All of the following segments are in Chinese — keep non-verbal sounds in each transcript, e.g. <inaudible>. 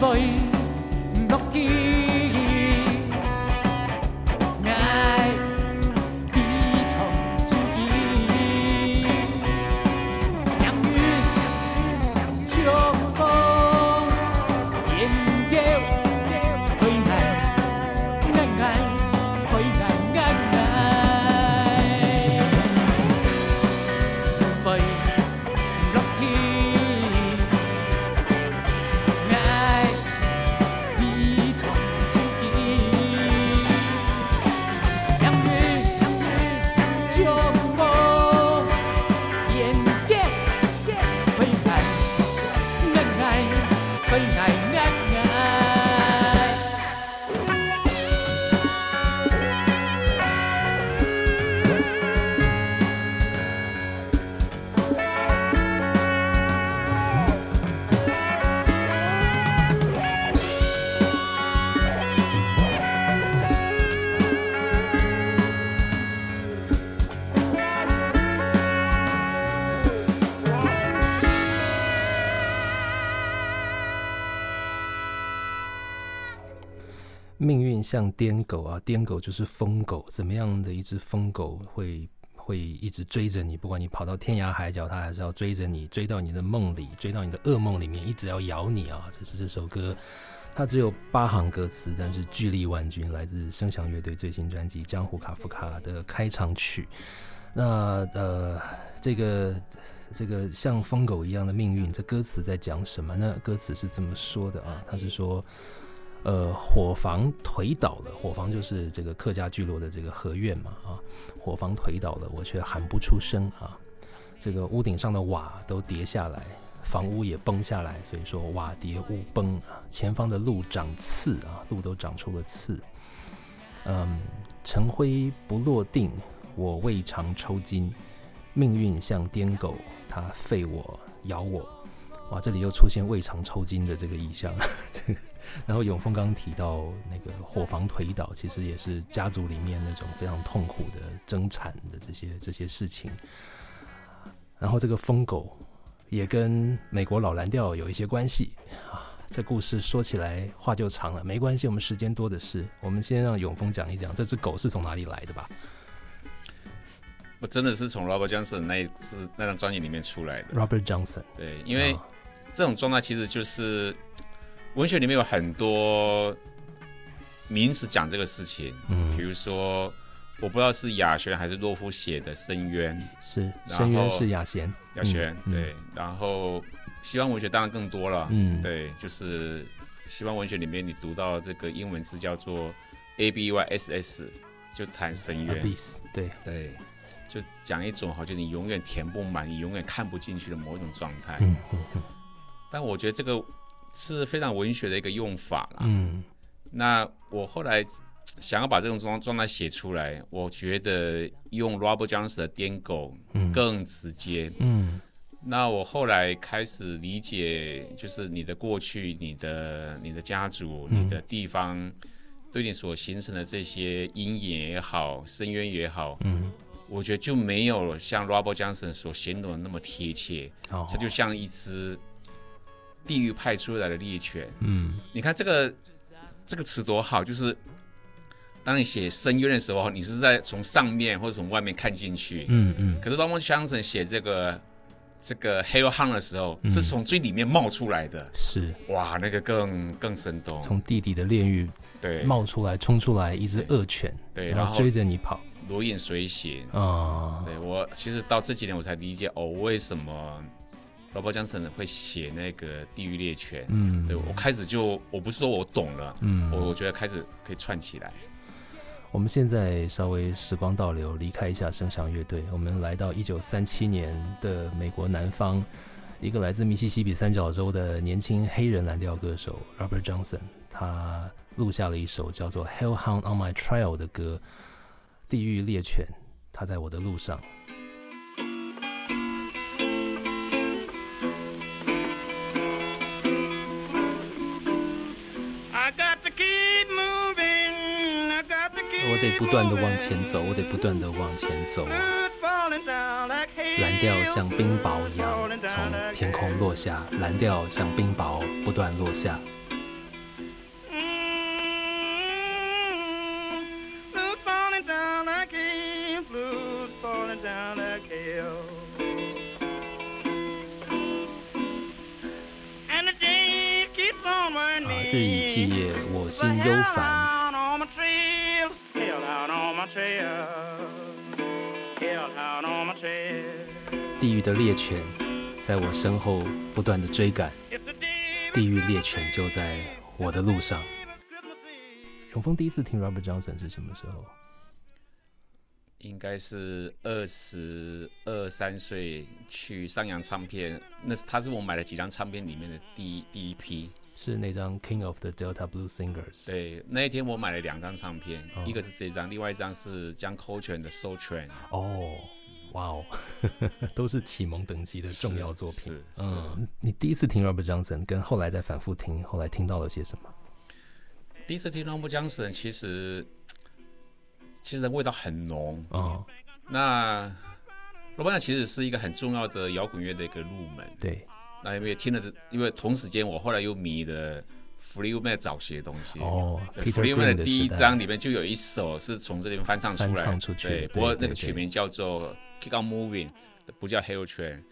上像癫狗啊，癫狗就是疯狗。怎么样的一只疯狗会会一直追着你？不管你跑到天涯海角，它还是要追着你，追到你的梦里，追到你的噩梦里面，一直要咬你啊！这是这首歌，它只有八行歌词，但是巨力万钧，来自声响乐队最新专辑《江湖卡夫卡》的开场曲。那呃，这个这个像疯狗一样的命运，这歌词在讲什么呢？歌词是这么说的啊，他是说。呃，伙房颓倒了，伙房就是这个客家聚落的这个合院嘛啊，伙房颓倒了，我却喊不出声啊，这个屋顶上的瓦都跌下来，房屋也崩下来，所以说瓦跌屋崩啊，前方的路长刺啊，路都长出了刺。嗯，尘灰不落定，我未尝抽筋，命运像癫狗，它吠我咬我。哇，这里又出现胃肠抽筋的这个意象。<laughs> 然后永峰刚刚提到那个火房推倒，其实也是家族里面那种非常痛苦的争产的这些这些事情。然后这个疯狗也跟美国老蓝调有一些关系啊。这故事说起来话就长了，没关系，我们时间多的是。我们先让永峰讲一讲这只狗是从哪里来的吧。我真的是从 Robert Johnson 那一支那张专辑里面出来的。Robert Johnson，对，因为这种状态其实就是文学里面有很多名词讲这个事情，嗯。比如说我不知道是雅轩还是洛夫写的《深渊》，是然深渊是雅贤，雅轩、嗯对，然后西方文学当然更多了，嗯，对，就是西方文学里面你读到这个英文字叫做 A B Y S S，就谈深渊，，Abyss，对，对，就讲一种好像你永远填不满、你永远看不进去的某一种状态。嗯嗯嗯但我觉得这个是非常文学的一个用法啦。嗯。那我后来想要把这种状状态写出来，我觉得用 Robert Johnson 的颠狗嗯。更直接。嗯。那我后来开始理解，就是你的过去、你的、你的家族、嗯。你的地方，对你所形成的这些阴影也好、深渊也好，嗯，我觉得就没有像 Robert Johnson 所形容的那么贴切，哦，它就像一只地狱派出来的猎犬。嗯。你看这个这个词多好，就是当你写深渊的时候，你是在从上面或者从外面看进去，嗯嗯。可是 Robert Johnson 写这个这个 Hell Hunt 的时候，嗯。是从最里面冒出来的，是。哇，那个更更生动。从地底的炼狱对。冒出来，冲出来一只恶犬，对，然后然后追着你跑。如影随形。啊，对我其实到这几年我才理解哦，为什么 Robert Johnson 会写那个地狱猎犬。嗯，对我开始就我不是说我懂了，嗯，我我觉得开始可以串起来。我们现在稍微时光倒流，离开一下声响乐队，我们来到一九三七年的美国南方，一个来自密西西比三角洲的年轻黑人蓝调歌手 Robert Johnson，他录下了一首叫做《Hellhound on My Trail》的歌，《地狱猎犬》，他在我的路上。不断的往前走，我得不断的往前走。蓝调像冰雹一样从天空落下，蓝调像冰雹不断落下。啊，日以继夜，我心忧烦。地狱的猎犬在我身后不断的追赶地狱猎犬就在我的路上。永峰第一次听 Robert Johnson 是什么时候？应该是二十二三岁去上扬唱片，那是他是我买了几张唱片里面的第一第一批。是那张 King of the Delta Blues Singers。对，那一天我买了两张唱片，哦一个是这张，另外一张是江 Coltrane 的《Soul Train》。哦，哇哦，<laughs> 都是启蒙等级的重要作品。嗯，你第一次听 Robert Johnson，跟后来再反复听，后来听到了些什么？第一次听 Robert Johnson，其实其实味道很浓。哦，那 Robert Johnson 其实是一个很重要的摇滚乐的一个入门。对，那因为听了这，因为同时间我后来又迷了 Freeman 早期的东西。哦对，Peter，Freeman Green 的第一章里面就有一首是从这里面翻唱出来，翻唱出去对，不过那个曲名叫做《Keep On Moving》，不叫 Hill Train。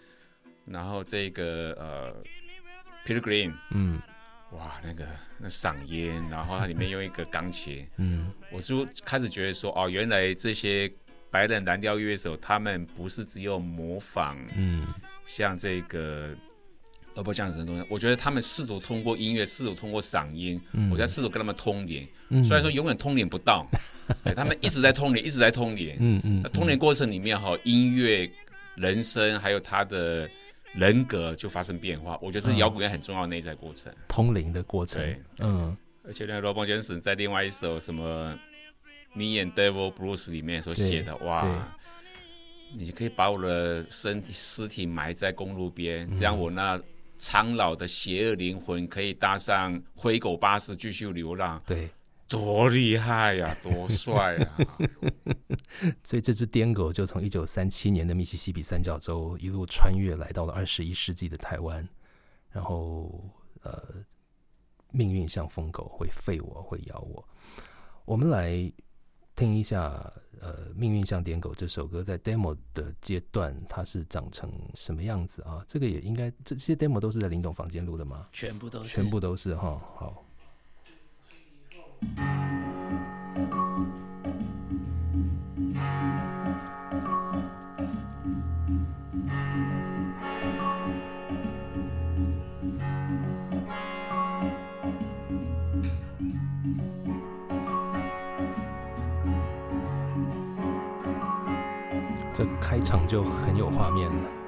然后这个呃，Peter Green，嗯。哇，那个那嗓音，然后它里面用一个钢琴，<laughs> 嗯。我就开始觉得说，哦，原来这些白人蓝调乐手，他们不是只有模仿嗯。像这个 Robert Johnson 的东西，我觉得他们试图通过音乐，试图通过嗓音，嗯。我在试图跟他们通联。嗯，虽然说永远通联不到，<laughs> 对他们一直在通联，一直在通联。嗯嗯那通联过程里面哈，音乐、人生还有他的人格就发生变化，我觉得这是摇滚乐很重要的内在过程。通灵的过程。对，嗯。而且那个 Robert Johnson 在另外一首什么 Me and Devil Blues》里面所写的，哇，你可以把我的身体尸体埋在公路边，嗯。这样我那苍老的邪恶灵魂可以搭上灰狗巴士继续流浪，对，多厉害呀、<laughs> 多帅啊！<laughs> 所以这只癫狗就从一九三七年的密西西比三角洲一路穿越来到了二十一世纪的台湾，然后呃，命运像疯狗，会吠我，会咬我。我们来听一下呃，《命运像点狗》这首歌在 demo 的阶段，它是长成什么样子啊？这个也应该这这些 demo 都是在林董房间录的吗？全部都是全部都是哈，好。就很有画面了。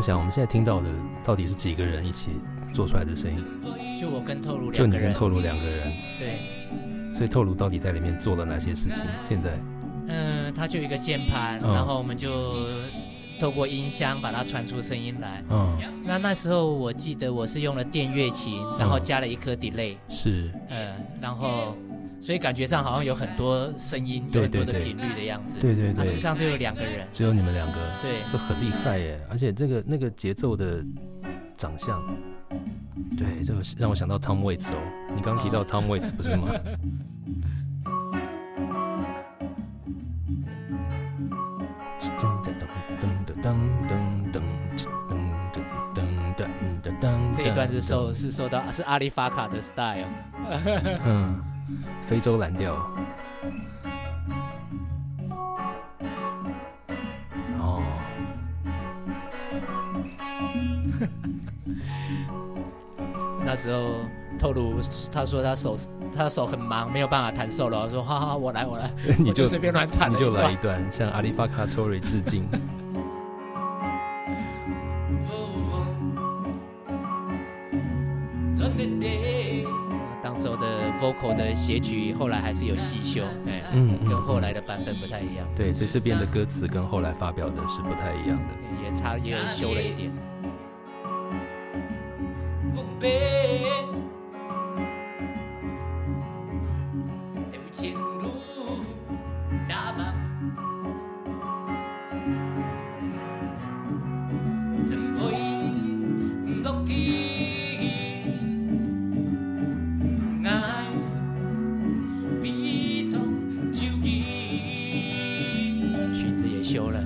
声响，我们现在听到的到底是几个人一起做出来的声音？就我跟透露就两个人，你跟透露两个人，对，所以透露到底在里面做了哪些事情？现在？嗯，他就一个键盘，嗯。然后我们就透过音箱把它传出声音来。嗯，那那时候我记得我是用了电乐琴，然后加了一颗 delay，是。嗯，然后所以感觉上好像有很多声音，有很多的频率的样子。对对对那事实，上只有两个人，只有你们两个，对，这很厉害耶！而且这个那个节奏的长相，对，这个让我想到 Tom Waits 哦。你刚提到 Tom Waits 不是吗？这一段是受是受到是阿里法卡的 style。嗯，非洲蓝调。哦，<laughs> 那时候透露他说他手他手很忙，没有办法弹 solo，我说好好好，我来我来，<laughs> 你就随便乱弹你。就来一段 <laughs> 向阿里法卡托瑞致敬。Vocal 的写曲后来还是有细修，哎，嗯嗯跟后来的版本不太一样，对，所以这边的歌词跟后来发表的是不太一样的。也差也有修了一点。曲子也修了，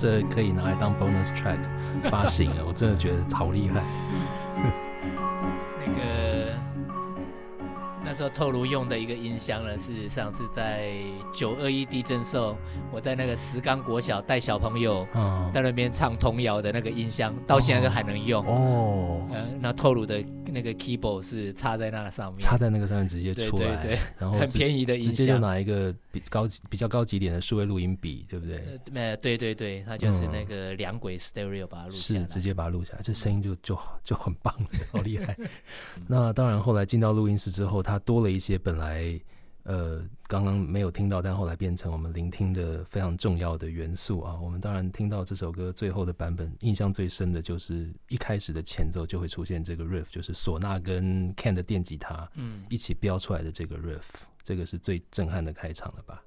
这可以拿来当 bonus track 发行了，<laughs> 我真的觉得好厉害。那个那时候透露用的一个音箱呢，事实上是在九二一地震时候，我在那个石冈国小带小朋友嗯，在那边唱童谣的那个音箱，到现在都还能用。哦，呃，那透露的那个 keyboard 是插在那上面，插在那个上面直接对出来，对对，然后很便宜的音直接就。拿一个比高级比较高级点的数位录音笔，对不对？呃，呃对对对，它就是嗯那个两轨 stereo 把它录下来。是直接把它录下来，这声音就就就很棒，好厉害。<laughs> 那当然，后来进到录音室之后，它多了一些本来呃刚刚没有听到，但后来变成我们聆听的非常重要的元素啊。我们当然听到这首歌最后的版本，印象最深的就是一开始的前奏就会出现这个 riff，就是唢呐跟 Can 的电吉他嗯，一起飙出来的这个 riff，这个是最震撼的开场了吧？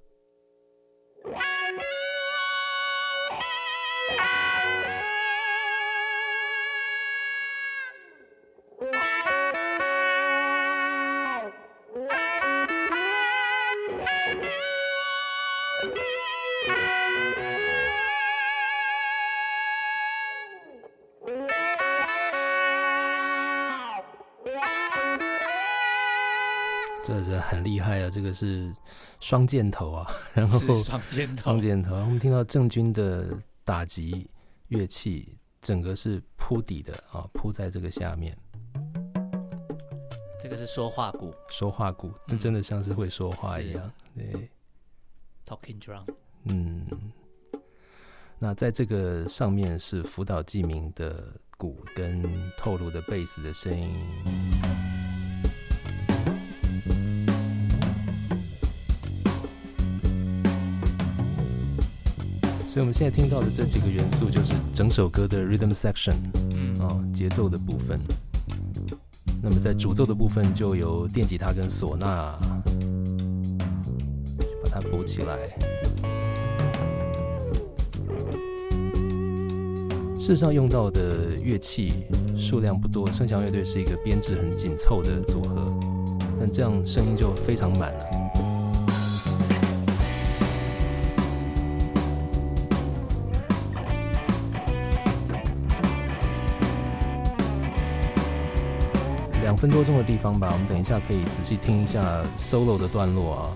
这个是双箭头啊，然后是双箭头双。箭头。我们听到郑钧的打击乐器，整个是铺底的啊，铺在这个下面。这个是说话鼓说话鼓，那真的像是会说话一样。对，（talking drum）。嗯。那在这个上面是福岛纪明的鼓跟透露的贝斯的声音。所以我们现在听到的这几个元素，就是整首歌的 rhythm section。嗯，哦，节奏的部分。那么在主奏的部分，就由电吉他跟唢呐把它补起来。事实上用到的乐器数量不多，声响乐队是一个编制很紧凑的组合，但这样声音就非常满了。分多钟的地方吧，我们等一下可以仔细听一下 solo 的段落啊。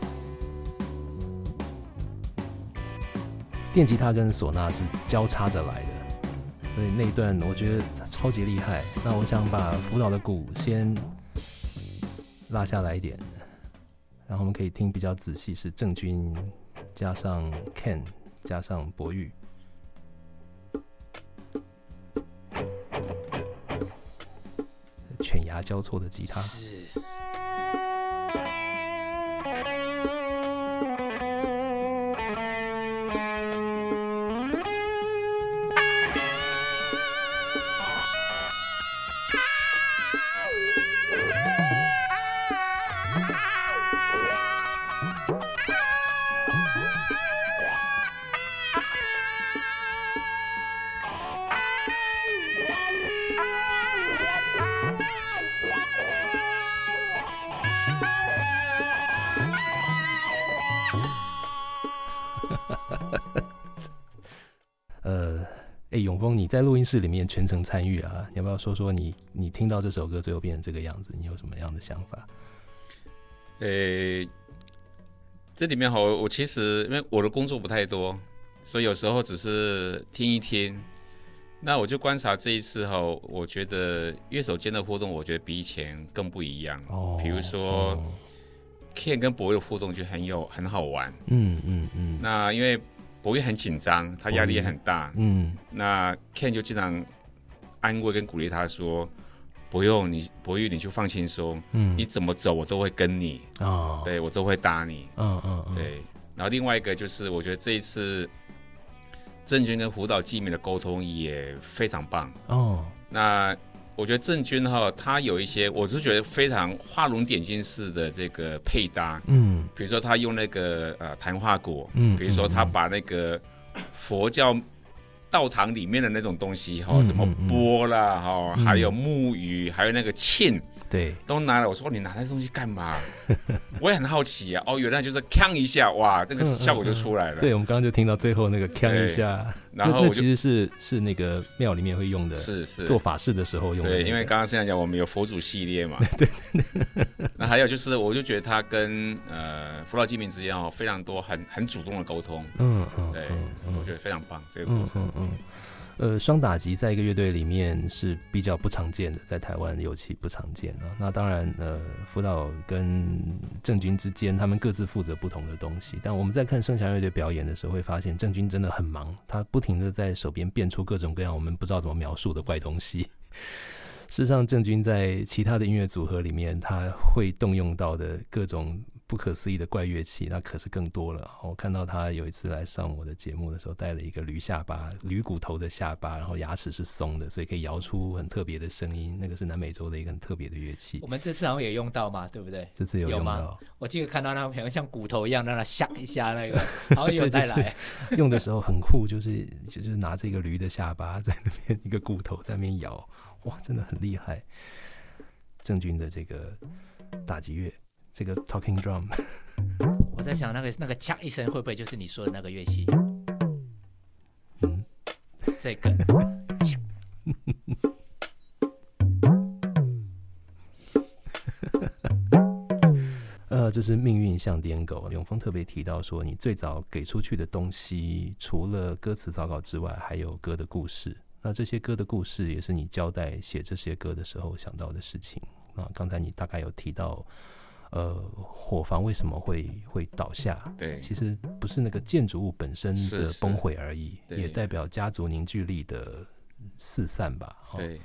电吉他跟唢呐是交叉着来的，所以那一段我觉得超级厉害。那我想把辅导的鼓先拉下来一点，然后我们可以听比较仔细，是郑钧加上 Ken 加上博玉。犬牙交错的吉他，永峰，你在录音室里面全程参与啊，你要不要说说你你听到这首歌最后变成这个样子，你有什么样的想法？呃，这里面哈，我其实因为我的工作不太多，所以有时候只是听一听。那我就观察这一次哈，我觉得乐手间的互动，我觉得比以前更不一样。哦，比如说哦 Ken 跟博越的互动就很有很好玩。嗯嗯嗯那因为博越很紧张，他压力也很大。嗯那 Ken 就经常安慰跟鼓励他说：“不用你，博越你就放轻松，嗯，你怎么走我都会跟你，哦，，对我都会搭你。”嗯嗯嗯，对，然后另外一个就是，我觉得这一次郑钧跟辅导季明的沟通也非常棒。哦，那我觉得郑钧哈，他有一些我是觉得非常画龙点睛式的这个配搭，嗯。比如说他用那个呃谈话果，嗯，比如说他嗯。把那个佛教道堂里面的那种东西哈，嗯什么钵啦哈，嗯还有木鱼，还有那个磬，对，都拿来。我说你拿那东西干嘛？<laughs> 我也很好奇啊。哦，原来就是锵一下，哇，这个效果就出来了。对，我们刚刚就听到最后那个锵一下，然后其实是是那个庙里面会用的，是是做法事的时候用的对，因为刚刚现在讲我们有佛祖系列嘛，<laughs> 对。<laughs> 那还有就是，我就觉得他跟呃福老基民之间哦，非常多很很主动的沟通，嗯嗯，对我觉得非常棒这个过嗯程。嗯，呃，双打击在一个乐队里面是比较不常见的，在台湾尤其不常见啊。那当然，呃，辅导跟郑钧之间，他们各自负责不同的东西。但我们在看盛祥乐队表演的时候，会发现郑钧真的很忙，他不停的在手边变出各种各样我们不知道怎么描述的怪东西。<laughs> 事实上，郑钧在其他的音乐组合里面，他会动用到的各种不可思议的怪乐器，那可是更多了。我看到他有一次来上我的节目的时候，带了一个驴下巴、驴骨头的下巴，然后牙齿是松的，所以可以摇出很特别的声音。那个是南美洲的一个很特别的乐器我。们这次好像也用到嘛，对不对？这次有用到，我记得看到那个好像像骨头一样，让它响一下那个，<laughs> 然后有带来。<laughs> 用的时候很酷，就是就是拿这个驴的下巴在那边一个骨头在那边摇，哇，真的很厉害。郑钧的这个打击乐，这个 talking drum，我在想那个那个锵一声会不会就是你说的那个乐器？嗯，这个锵 <laughs> 呃，这是命运像癫狗。永峰特别提到说，你最早给出去的东西，除了歌词草稿之外，还有歌的故事。那这些歌的故事，也是你交代写这些歌的时候想到的事情啊。刚才你大概有提到，呃，火房为什么会会倒下？对，其实不是那个建筑物本身的崩毁而已，对也代表家族凝聚力的四散吧。哦对，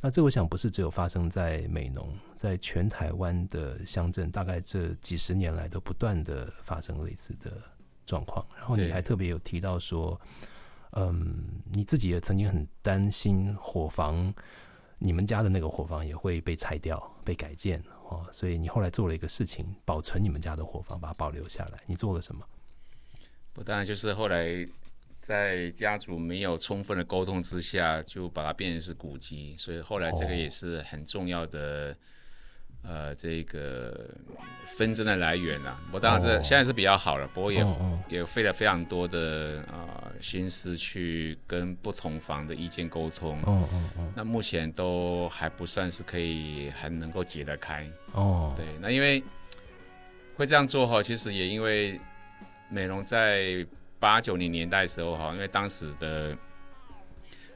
那这我想不是只有发生在美浓，在全台湾的乡镇，大概这几十年来都不断的发生类似的状况。然后你还特别有提到说，嗯，你自己也曾经很担心火房，你们家的那个火房也会被拆掉、被改建哦，所以你后来做了一个事情，保存你们家的火房，把它保留下来。你做了什么？不当然就是后来在家族没有充分的沟通之下，就把它变成是古迹，所以后来这个哦也是很重要的。呃，这个纷争的来源啊，我当然这哦。现在是比较好了，不过也也费了非常多的呃心思去跟不同房的意见沟通。哦哦哦。那目前都还不算是可以还能够解得开。哦，对，那因为会这样做哈，其实也因为美容在八九零年代的时候哈，因为当时的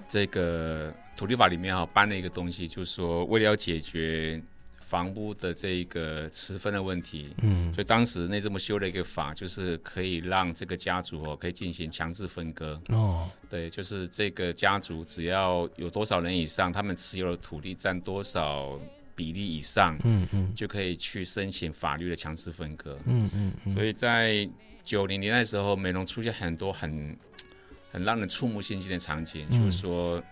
这个土地法里面哈搬了一个东西，就是说为了要解决房屋的这个持分的问题，嗯。所以当时内政部修了一个法，就是可以让这个家族哦可以进行强制分割。哦。对，就是这个家族只要有多少人以上，他们持有的土地占多少比例以上，嗯嗯。就可以去申请法律的强制分割。嗯嗯嗯，所以在九零年代的时候，美容出现很多很很让人触目惊心的场景，嗯。就是说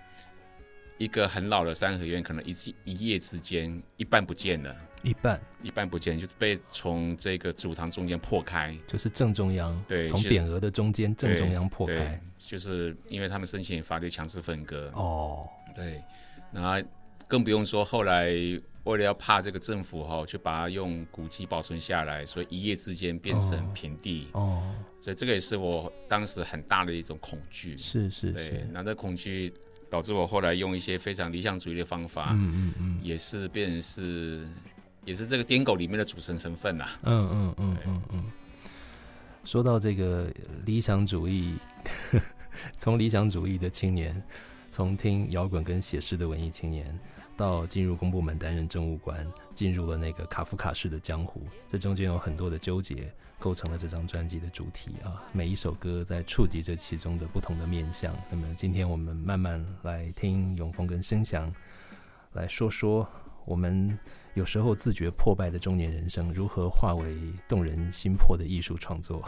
一个很老的三合院，可能一季一夜之间一半不见了，一半一半不见就被从这个主堂中间破开。就是正中央，对是从匾额的中间正中央破对开。，就是因为他们申请法律强制分割。哦，对，然后更不用说后来为了要怕这个政府哈、就把它用古迹保存下来，所以一夜之间变成哦平地，哦，所以这个也是我当时很大的一种恐惧。是是对是，，那这恐惧导致我后来用一些非常理想主义的方法，嗯嗯嗯也是变成是也是这个癫狗里面的组成成分啦。嗯嗯嗯嗯嗯。说到这个理想主义，<laughs> 从理想主义的青年，从听摇滚跟写诗的文艺青年，到进入公部门担任政务官，进入了那个卡夫卡式的江湖，这中间有很多的纠结，构成了这张专辑的主题啊。每一首歌在触及这其中的不同的面向。那么今天我们慢慢来听永峰跟声响来说说我们有时候自觉破败的中年人生，如何化为动人心魄的艺术创作。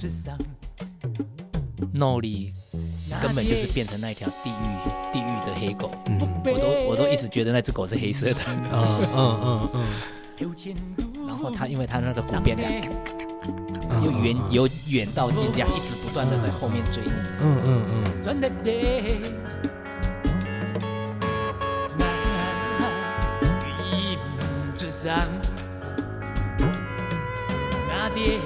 段，No 里根本就是变成那条地狱地狱的黑狗，嗯。我都我都一直觉得那只狗是黑色的，嗯嗯嗯。然后它因为它那个鼓变这样，嗯，由远由远到近这样一直不断的在后面追你。嗯嗯嗯，转的地，语言不出声，那地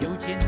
Yêu trên.